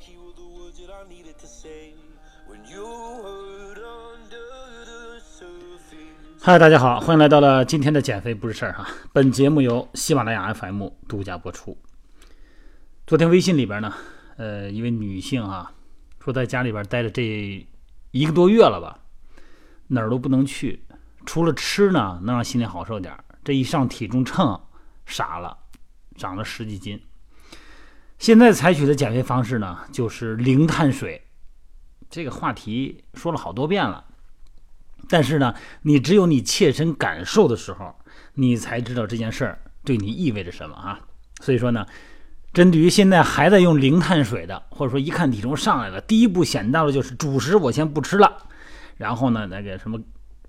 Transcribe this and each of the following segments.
he will do what that I needed to say when you heard under the surface。嗨，大家好，欢迎来到了今天的减肥不是事儿哈。本节目由喜马拉雅 FM 独家播出。昨天微信里边呢，呃，一位女性啊，说在家里边待了这一个多月了吧，哪儿都不能去，除了吃呢，能让心里好受点。这一上体重秤，傻了，长了十几斤。现在采取的减肥方式呢，就是零碳水。这个话题说了好多遍了。但是呢，你只有你切身感受的时候，你才知道这件事儿对你意味着什么啊。所以说呢，针对于现在还在用零碳水的，或者说一看体重上来了，第一步想到的就是主食我先不吃了，然后呢，那个什么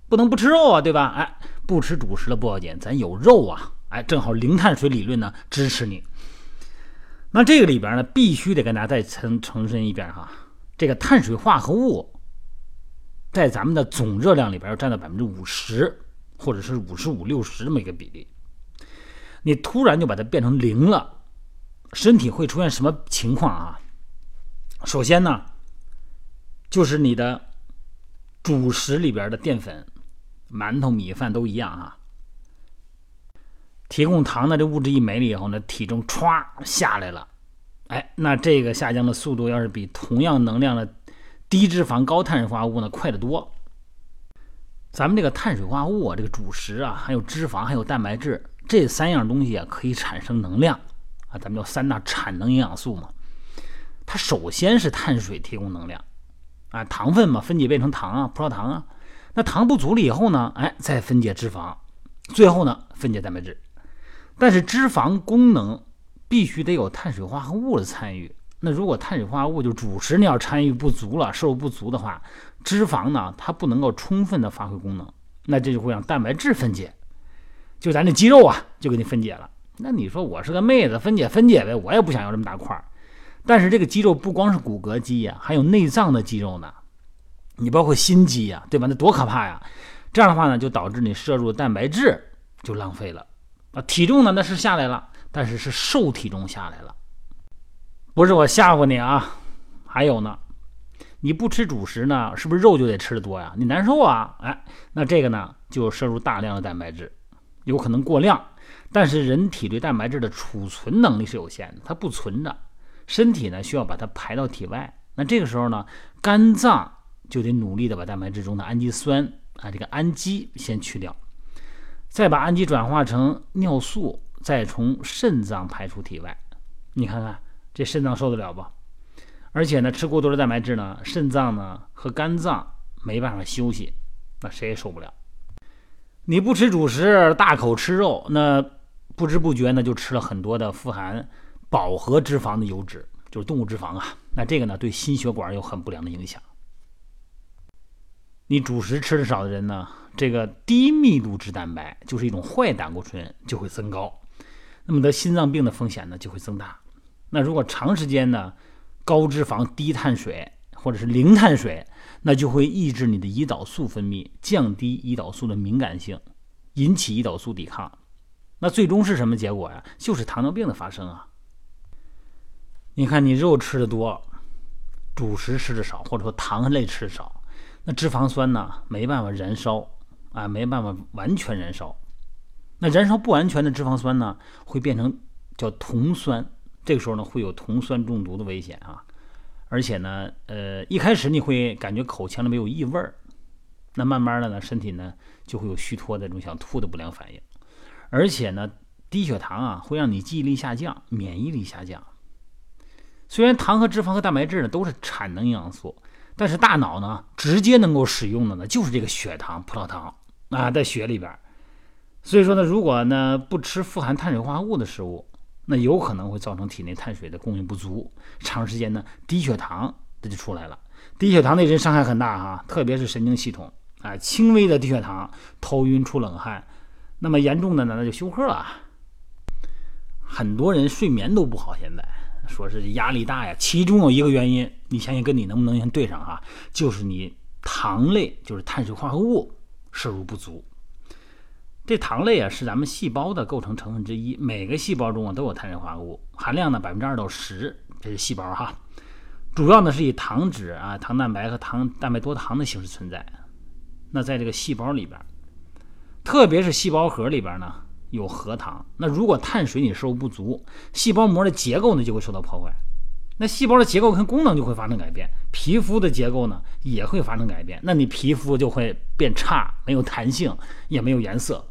不能不吃肉啊，对吧？哎，不吃主食了不要紧，咱有肉啊，哎，正好零碳水理论呢支持你。那这个里边呢，必须得跟大家再重重申一遍哈，这个碳水化合物。在咱们的总热量里边要占到百分之五十，或者是五十五六十这么一个比例。你突然就把它变成零了，身体会出现什么情况啊？首先呢，就是你的主食里边的淀粉，馒头、米饭都一样啊。提供糖的这物质一没了以后呢，体重歘下来了。哎，那这个下降的速度要是比同样能量的低脂肪高碳水化合物呢，快得多。咱们这个碳水化合物啊，这个主食啊，还有脂肪，还有蛋白质，这三样东西啊，可以产生能量啊，咱们叫三大产能营养素嘛。它首先是碳水提供能量啊，糖分嘛，分解变成糖啊，葡萄糖啊。那糖不足了以后呢，哎，再分解脂肪，最后呢，分解蛋白质。但是脂肪功能必须得有碳水化合物的参与。那如果碳水化合物就主食你要参与不足了，摄入不足的话，脂肪呢它不能够充分的发挥功能，那这就会让蛋白质分解，就咱这肌肉啊就给你分解了。那你说我是个妹子，分解分解呗，我也不想要这么大块儿。但是这个肌肉不光是骨骼肌呀，还有内脏的肌肉呢，你包括心肌呀，对吧？那多可怕呀！这样的话呢，就导致你摄入蛋白质就浪费了啊，体重呢那是下来了，但是是瘦体重下来了。不是我吓唬你啊，还有呢，你不吃主食呢，是不是肉就得吃的多呀？你难受啊，哎，那这个呢就摄入大量的蛋白质，有可能过量。但是人体对蛋白质的储存能力是有限的，它不存着，身体呢需要把它排到体外。那这个时候呢，肝脏就得努力的把蛋白质中的氨基酸啊，这个氨基先去掉，再把氨基转化成尿素，再从肾脏排出体外。你看看。这肾脏受得了不？而且呢，吃过多的蛋白质呢，肾脏呢和肝脏没办法休息，那谁也受不了。你不吃主食，大口吃肉，那不知不觉呢就吃了很多的富含饱和脂肪的油脂，就是动物脂肪啊。那这个呢对心血管有很不良的影响。你主食吃的少的人呢，这个低密度脂蛋白就是一种坏胆固醇就会增高，那么得心脏病的风险呢就会增大。那如果长时间呢，高脂肪、低碳水或者是零碳水，那就会抑制你的胰岛素分泌，降低胰岛素的敏感性，引起胰岛素抵抗。那最终是什么结果呀？就是糖尿病的发生啊！你看，你肉吃的多，主食吃的少，或者说糖类吃的少，那脂肪酸呢没办法燃烧啊，没办法完全燃烧。那燃烧不完全的脂肪酸呢，会变成叫酮酸。这个时候呢，会有酮酸中毒的危险啊，而且呢，呃，一开始你会感觉口腔里没有异味儿，那慢慢的呢，身体呢就会有虚脱的这种想吐的不良反应，而且呢，低血糖啊会让你记忆力下降，免疫力下降。虽然糖和脂肪和蛋白质呢都是产能营养素，但是大脑呢直接能够使用的呢就是这个血糖、葡萄糖啊，在血里边。所以说呢，如果呢不吃富含碳水化合物的食物，那有可能会造成体内碳水的供应不足，长时间呢低血糖这就出来了。低血糖对人伤害很大哈，特别是神经系统啊。轻微的低血糖，头晕出冷汗，那么严重的呢那就休克了。很多人睡眠都不好，现在说是压力大呀。其中有一个原因，你相信跟你能不能先对上哈？就是你糖类，就是碳水化合物摄入不足。这糖类啊是咱们细胞的构成成分之一，每个细胞中啊都有碳水化合物含量呢百分之二到十，这是细胞哈。主要呢是以糖脂啊、糖蛋白和糖蛋白多糖的形式存在。那在这个细胞里边，特别是细胞核里边呢有核糖。那如果碳水你摄入不足，细胞膜的结构呢就会受到破坏。那细胞的结构跟功能就会发生改变，皮肤的结构呢也会发生改变。那你皮肤就会变差，没有弹性，也没有颜色，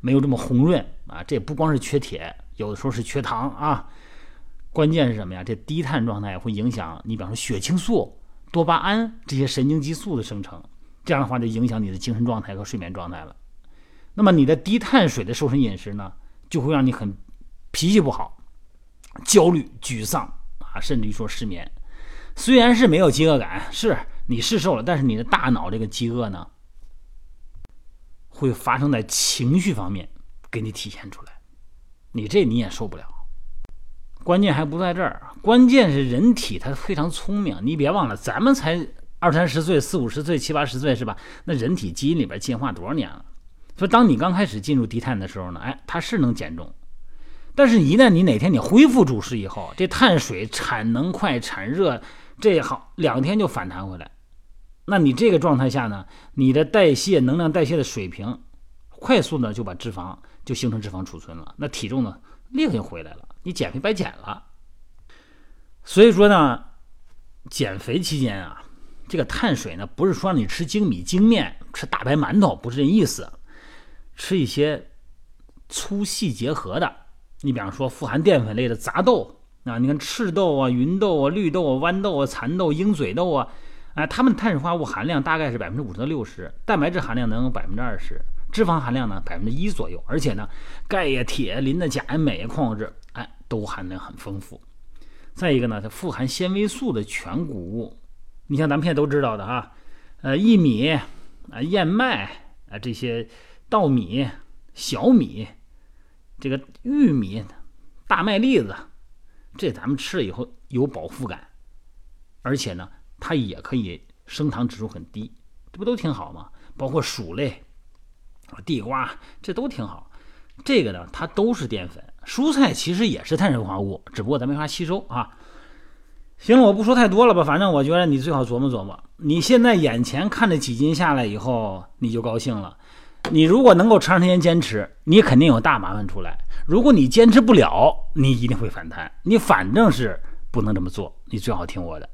没有这么红润啊。这不光是缺铁，有的时候是缺糖啊。关键是什么呀？这低碳状态会影响你，比方说血清素、多巴胺这些神经激素的生成，这样的话就影响你的精神状态和睡眠状态了。那么你的低碳水的瘦身饮食呢，就会让你很脾气不好、焦虑、沮丧。啊，甚至于说失眠，虽然是没有饥饿感，是你是瘦了，但是你的大脑这个饥饿呢，会发生在情绪方面给你体现出来，你这你也受不了。关键还不在这儿，关键是人体它非常聪明，你别忘了，咱们才二三十岁、四五十岁、七八十岁是吧？那人体基因里边进化多少年了？说当你刚开始进入低碳的时候呢，哎，它是能减重。但是，一旦你哪天你恢复主食以后，这碳水产能快、产热，这好两天就反弹回来。那你这个状态下呢，你的代谢能量代谢的水平，快速呢就把脂肪就形成脂肪储存了，那体重呢立刻就回来了，你减肥白减了。所以说呢，减肥期间啊，这个碳水呢不是说让你吃精米精面、吃大白馒头，不是这意思，吃一些粗细结合的。你比方说富含淀粉类的杂豆啊，你看赤豆啊、芸豆啊、绿豆啊、豌豆啊、蚕豆、鹰嘴豆啊，哎，它们碳水化合物含量大概是百分之五十到六十，蛋白质含量能有百分之二十，脂肪含量呢百分之一左右，而且呢，钙呀、铁、磷的钾、镁呀矿物质，哎，都含量很丰富。再一个呢，它富含纤维素的全谷物，你像咱们现在都知道的哈，呃，薏米啊、燕麦啊这些稻米、小米。这个玉米、大麦粒子，这咱们吃了以后有饱腹感，而且呢，它也可以升糖指数很低，这不都挺好吗？包括薯类、地瓜，这都挺好。这个呢，它都是淀粉。蔬菜其实也是碳水化合物，只不过咱没法吸收啊。行了，我不说太多了吧，反正我觉得你最好琢磨琢磨。你现在眼前看着几斤下来以后，你就高兴了。你如果能够长时间坚持，你肯定有大麻烦出来。如果你坚持不了，你一定会反弹。你反正是不能这么做，你最好听我的。